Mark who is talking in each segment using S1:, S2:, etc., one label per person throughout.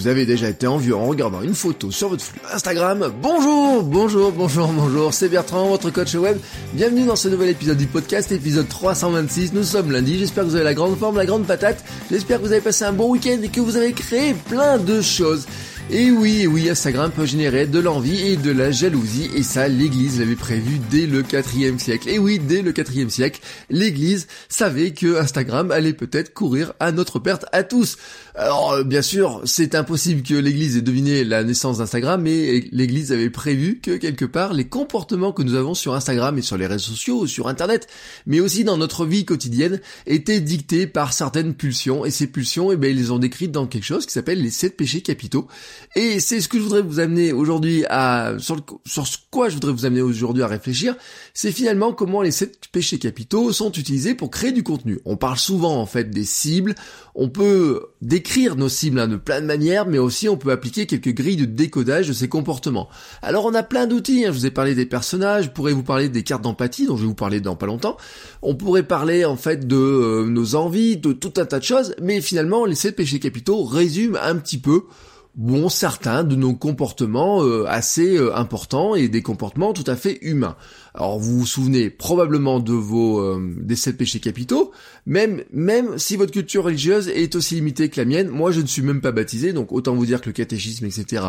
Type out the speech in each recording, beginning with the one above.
S1: Vous avez déjà été envieux en regardant une photo sur votre flux Instagram. Bonjour, bonjour, bonjour, bonjour, c'est Bertrand, votre coach web. Bienvenue dans ce nouvel épisode du podcast, épisode 326. Nous sommes lundi, j'espère que vous avez la grande forme, la grande patate. J'espère que vous avez passé un bon week-end et que vous avez créé plein de choses. Et oui, oui, Instagram peut générer de l'envie et de la jalousie, et ça, l'Église l'avait prévu dès le 4 siècle. Et oui, dès le 4 siècle, l'Église savait que Instagram allait peut-être courir à notre perte à tous. Alors, euh, bien sûr, c'est impossible que l'Église ait deviné la naissance d'Instagram, mais l'Église avait prévu que quelque part, les comportements que nous avons sur Instagram et sur les réseaux sociaux, sur Internet, mais aussi dans notre vie quotidienne, étaient dictés par certaines pulsions, et ces pulsions, eh bien, ils les ont décrites dans quelque chose qui s'appelle les sept péchés capitaux. Et c'est ce que je voudrais vous amener aujourd'hui à, sur, quoi je voudrais vous amener aujourd'hui à réfléchir, c'est finalement comment les sept péchés capitaux sont utilisés pour créer du contenu. On parle souvent en fait des cibles, on peut décrire nos cibles hein, de plein de manières, mais aussi on peut appliquer quelques grilles de décodage de ces comportements. Alors on a plein d'outils, hein. je vous ai parlé des personnages, je pourrais vous parler des cartes d'empathie dont je vais vous parler dans pas longtemps, on pourrait parler en fait de euh, nos envies, de tout un tas de choses, mais finalement les sept péchés capitaux résument un petit peu bon certains de nos comportements euh, assez euh, importants et des comportements tout à fait humains. Alors vous vous souvenez probablement de vos euh, des sept péchés capitaux, même même si votre culture religieuse est aussi limitée que la mienne, moi je ne suis même pas baptisé, donc autant vous dire que le catéchisme, etc.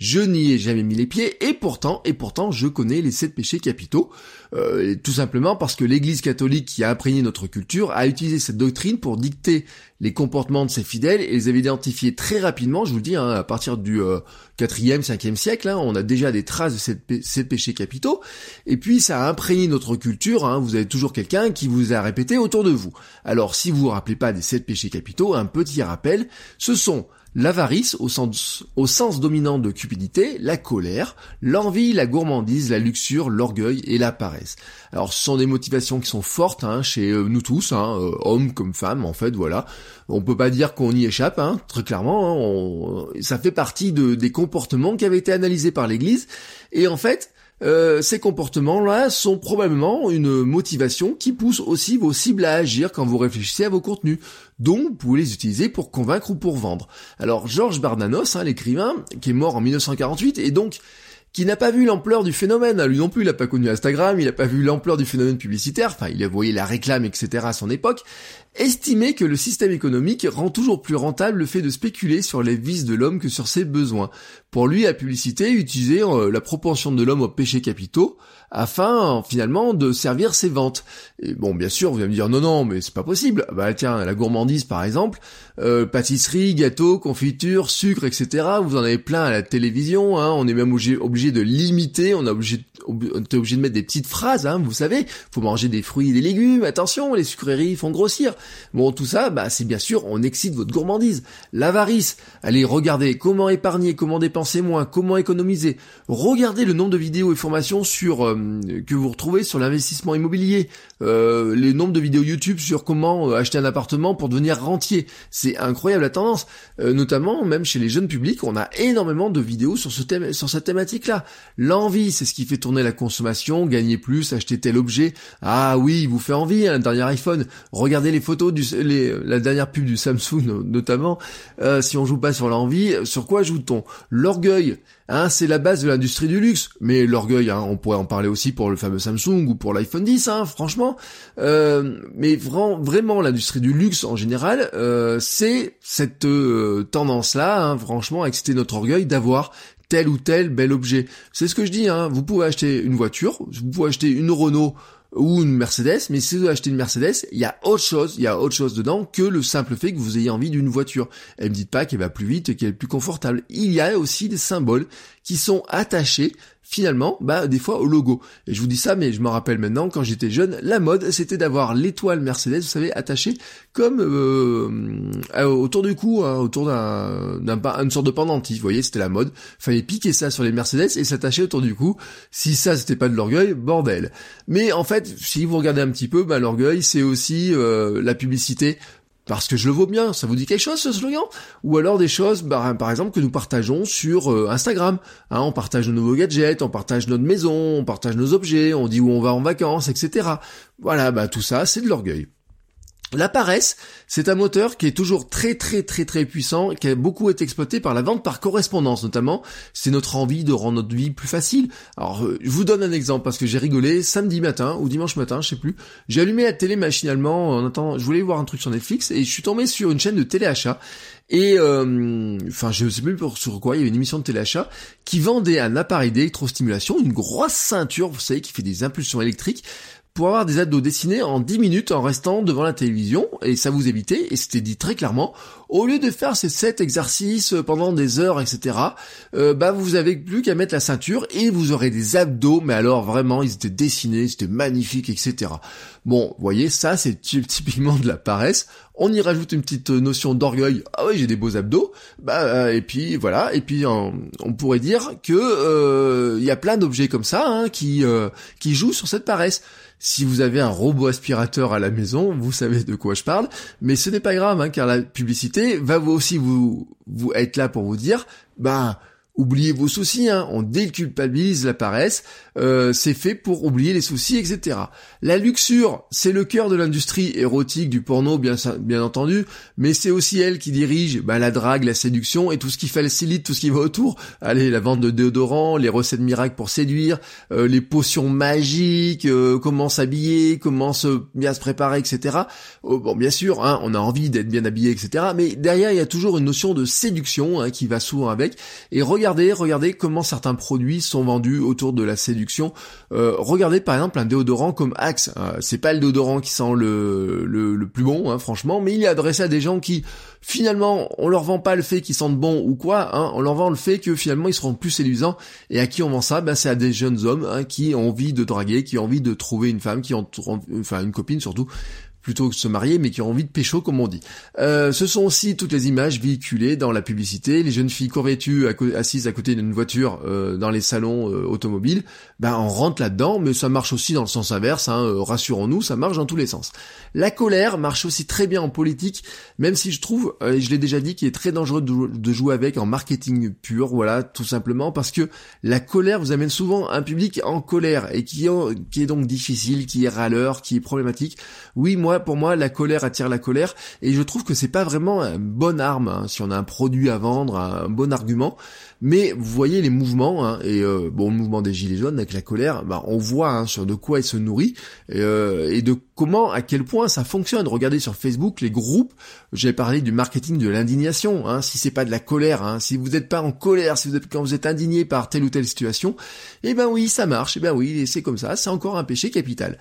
S1: Je n'y ai jamais mis les pieds, et pourtant, et pourtant, je connais les sept péchés capitaux, euh, tout simplement parce que l'Église catholique qui a imprégné notre culture a utilisé cette doctrine pour dicter les comportements de ses fidèles et les avait identifiés très rapidement, je vous le dis, hein, à partir du euh, 4e, 5e siècle, hein, on a déjà des traces de ces, ces péchés capitaux, et puis ça a imprégné notre culture, hein, vous avez toujours quelqu'un qui vous a répété autour de vous. Alors si vous vous rappelez pas des sept péchés capitaux, un petit rappel, ce sont l'avarice au sens, dominant de cupidité, la colère, l'envie, la gourmandise, la luxure, l'orgueil et la paresse. Alors ce sont des motivations qui sont fortes hein, chez euh, nous tous, hein, euh, hommes comme femmes en fait, voilà. On peut pas dire qu'on y échappe, hein, très clairement. ça fait partie de, des comportements qui avaient été analysés par l'Église et en fait euh, ces comportements-là sont probablement une motivation qui pousse aussi vos cibles à agir quand vous réfléchissez à vos contenus. Donc, vous pouvez les utiliser pour convaincre ou pour vendre. Alors, Georges Barnanos, hein, l'écrivain, qui est mort en 1948, et donc qui n'a pas vu l'ampleur du phénomène. Lui non plus, il n'a pas connu Instagram, il n'a pas vu l'ampleur du phénomène publicitaire, enfin, il a voyé la réclame, etc. à son époque, estimait que le système économique rend toujours plus rentable le fait de spéculer sur les vices de l'homme que sur ses besoins. Pour lui, la publicité utilisait euh, la propension de l'homme aux péchés capitaux afin finalement de servir ses ventes. Et bon, bien sûr, vous allez me dire non, non, mais c'est pas possible. Bah tiens, la gourmandise par exemple, euh, pâtisserie, gâteau, confiture, sucre, etc. Vous en avez plein à la télévision. Hein. On est même obligé, de limiter. On est obligé, est obligé de mettre des petites phrases. Hein, vous savez, faut manger des fruits et des légumes. Attention, les sucreries font grossir. Bon, tout ça, bah, c'est bien sûr, on excite votre gourmandise. L'avarice, allez, regardez comment épargner, comment dépenser moins, comment économiser. Regardez le nombre de vidéos et formations sur euh, que vous retrouvez sur l'investissement immobilier, euh, les nombres de vidéos YouTube sur comment euh, acheter un appartement pour devenir rentier. C'est incroyable la tendance. notamment, même chez les jeunes publics, on a énormément de vidéos sur ce thème, sur cette L'envie, c'est ce qui fait tourner la consommation, gagner plus, acheter tel objet. Ah oui, il vous fait envie, hein, dernier iPhone. Regardez les photos du la dernière pub du Samsung notamment, euh, si on joue pas sur l'envie, sur quoi joue-t-on? L'orgueil, hein, c'est la base de l'industrie du luxe, mais l'orgueil, hein, on pourrait en parler aussi pour le fameux Samsung ou pour l'iPhone 10, hein, franchement. Euh, mais vraiment, vraiment l'industrie du luxe en général, euh, c'est cette tendance-là, hein, franchement, à exciter notre orgueil d'avoir tel ou tel bel objet. C'est ce que je dis, hein. vous pouvez acheter une voiture, vous pouvez acheter une Renault ou une Mercedes, mais si vous achetez une Mercedes, il y a autre chose, il y a autre chose dedans que le simple fait que vous ayez envie d'une voiture. Et me dites pas qu'elle va plus vite qu'elle est plus confortable. Il y a aussi des symboles qui sont attachés finalement, bah des fois au logo. Et je vous dis ça, mais je me rappelle maintenant, quand j'étais jeune, la mode, c'était d'avoir l'étoile Mercedes, vous savez, attachée comme euh, autour du cou, hein, autour d'un, d'un sorte de pendentif. Vous voyez, c'était la mode. Fallait piquer ça sur les Mercedes et s'attacher autour du cou. Si ça, c'était pas de l'orgueil, bordel. Mais en fait, si vous regardez un petit peu, bah l'orgueil, c'est aussi euh, la publicité parce que je le vaux bien, ça vous dit quelque chose ce slogan? Ou alors des choses, bah, par exemple, que nous partageons sur euh, Instagram. Hein, on partage nos nouveaux gadgets, on partage notre maison, on partage nos objets, on dit où on va en vacances, etc. Voilà, bah tout ça, c'est de l'orgueil. La paresse, c'est un moteur qui est toujours très très très très puissant, qui a beaucoup été exploité par la vente par correspondance notamment. C'est notre envie de rendre notre vie plus facile. Alors euh, je vous donne un exemple parce que j'ai rigolé samedi matin ou dimanche matin, je sais plus. J'ai allumé la télé machinalement en attendant, je voulais voir un truc sur Netflix et je suis tombé sur une chaîne de téléachat et euh, enfin je sais plus sur quoi, il y avait une émission de téléachat qui vendait un appareil d'électrostimulation, une grosse ceinture, vous savez, qui fait des impulsions électriques avoir des ados dessinés en 10 minutes en restant devant la télévision et ça vous évitait et c'était dit très clairement au lieu de faire ces 7 exercices pendant des heures etc euh, bah vous avez plus qu'à mettre la ceinture et vous aurez des abdos mais alors vraiment ils étaient dessinés c'était magnifique etc bon vous voyez ça c'est typiquement de la paresse on y rajoute une petite notion d'orgueil. Ah oui j'ai des beaux abdos. Bah euh, et puis voilà. Et puis on, pourrait dire que euh, il y a plein d'objets comme ça hein, qui qui jouent sur cette paresse. Si vous avez un robot aspirateur à la maison, vous savez de quoi je parle, mais ce n'est pas grave, hein, car la publicité va aussi vous, vous être là pour vous dire, bah, oubliez vos soucis, hein, on déculpabilise la paresse, euh, c'est fait pour oublier les soucis, etc. La luxure, c'est le cœur de l'industrie érotique du porno, bien, bien entendu, mais c'est aussi elle qui dirige bah, la drague, la séduction et tout ce qui facilite, tout ce qui va autour. Allez, la vente de déodorants, les recettes miracles pour séduire, euh, les potions magiques, euh, comment s'habiller, comment se bien se préparer, etc. Oh, bon, bien sûr, hein, on a envie d'être bien habillé, etc. Mais derrière, il y a toujours une notion de séduction hein, qui va souvent avec. Et regardez comment certains produits sont vendus autour de la séduction. Euh, regardez par exemple un déodorant comme Axe. Euh, c'est pas le déodorant qui sent le, le, plus bon, hein, franchement, mais il est adressé à des gens qui finalement on leur vend pas le fait qu'ils sentent bon ou quoi, hein, on leur vend le fait que finalement ils seront plus séduisants. Et à qui on vend ça? Ben c'est à des jeunes hommes hein, qui ont envie de draguer, qui ont envie de trouver une femme, qui ont enfin une copine surtout, plutôt que se marier, mais qui ont envie de pécho, comme on dit. Euh, ce sont aussi toutes les images véhiculées dans la publicité, les jeunes filles corvêtues assises à côté d'une voiture euh, dans les salons euh, automobiles, ben on rentre là-dedans, mais ça marche aussi dans le sens inverse, hein, rassurons-nous, ça marche dans tous les sens. La colère marche aussi très bien en politique, même si je trouve, et je l'ai déjà dit, qu'il est très dangereux de, jouer avec en marketing pur, voilà, tout simplement, parce que la colère vous amène souvent un public en colère, et qui, qui est donc difficile, qui est râleur, qui est problématique. Oui, moi, pour moi, la colère attire la colère, et je trouve que c'est pas vraiment une bonne arme hein, si on a un produit à vendre, un bon argument. Mais vous voyez les mouvements, hein, et euh, bon, le mouvement des gilets jaunes avec la colère, bah, on voit hein, sur de quoi il se nourrit euh, et de comment, à quel point ça fonctionne. Regardez sur Facebook les groupes. J'ai parlé du marketing de l'indignation. Hein, si c'est pas de la colère, hein, si vous n'êtes pas en colère, si vous êtes quand vous êtes indigné par telle ou telle situation, eh ben oui, ça marche. Eh ben oui, c'est comme ça. C'est encore un péché capital.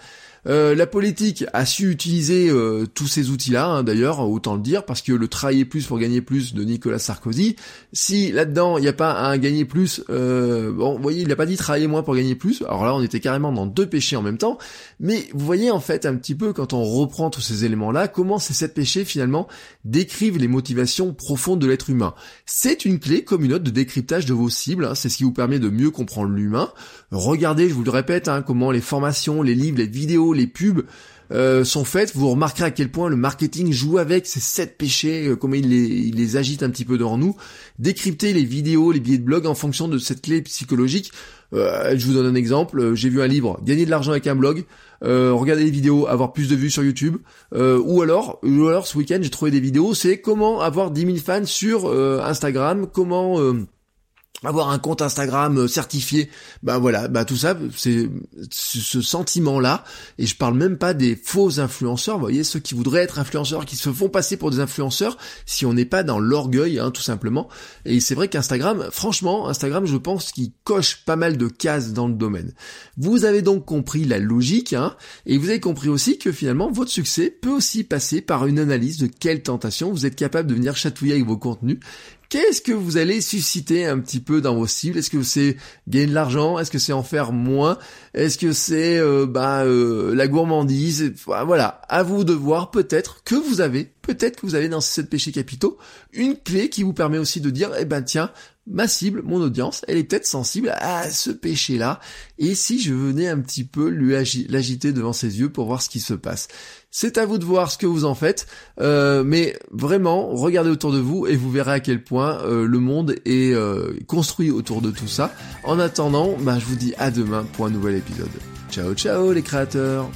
S1: Euh, la politique a su utiliser euh, tous ces outils-là, hein, d'ailleurs, autant le dire, parce que le travailler plus pour gagner plus de Nicolas Sarkozy, si là-dedans il n'y a pas un gagner plus, euh, bon, vous voyez, il n'a pas dit travailler moins pour gagner plus, alors là on était carrément dans deux péchés en même temps, mais vous voyez en fait un petit peu quand on reprend tous ces éléments-là, comment ces sept péchés finalement décrivent les motivations profondes de l'être humain. C'est une clé comme une autre de décryptage de vos cibles, hein, c'est ce qui vous permet de mieux comprendre l'humain. Regardez, je vous le répète, hein, comment les formations, les livres, les vidéos, les pubs euh, sont faites, vous remarquerez à quel point le marketing joue avec ces sept péchés, euh, comment il les, les agite un petit peu devant nous. Décrypter les vidéos, les billets de blog en fonction de cette clé psychologique. Euh, je vous donne un exemple. J'ai vu un livre, gagner de l'argent avec un blog. regarder des vidéos, avoir plus de vues sur YouTube. ou alors, ou alors ce week-end j'ai trouvé des vidéos, c'est comment avoir 10 000 fans sur Instagram, comment avoir un compte Instagram euh, certifié, bah voilà, bah tout ça, c'est ce sentiment-là, et je parle même pas des faux influenceurs, vous voyez, ceux qui voudraient être influenceurs, qui se font passer pour des influenceurs, si on n'est pas dans l'orgueil, hein, tout simplement. Et c'est vrai qu'Instagram, franchement, Instagram, je pense qu'il coche pas mal de cases dans le domaine. Vous avez donc compris la logique, hein, et vous avez compris aussi que finalement, votre succès peut aussi passer par une analyse de quelle tentation vous êtes capable de venir chatouiller avec vos contenus, Qu'est-ce que vous allez susciter un petit peu dans vos cibles? Est-ce que c'est gagner de l'argent? Est-ce que c'est en faire moins? Est-ce que c'est euh, bah, euh, la gourmandise? Voilà, à vous de voir peut-être que vous avez, peut-être que vous avez dans ces sept péchés capitaux, une clé qui vous permet aussi de dire, eh ben tiens, ma cible, mon audience, elle est peut-être sensible à ce péché-là, et si je venais un petit peu l'agiter devant ses yeux pour voir ce qui se passe. C'est à vous de voir ce que vous en faites, euh, mais vraiment, regardez autour de vous et vous verrez à quel point euh, le monde est euh, construit autour de tout ça. En attendant, bah, je vous dis à demain pour un nouvel épisode. Ciao ciao les créateurs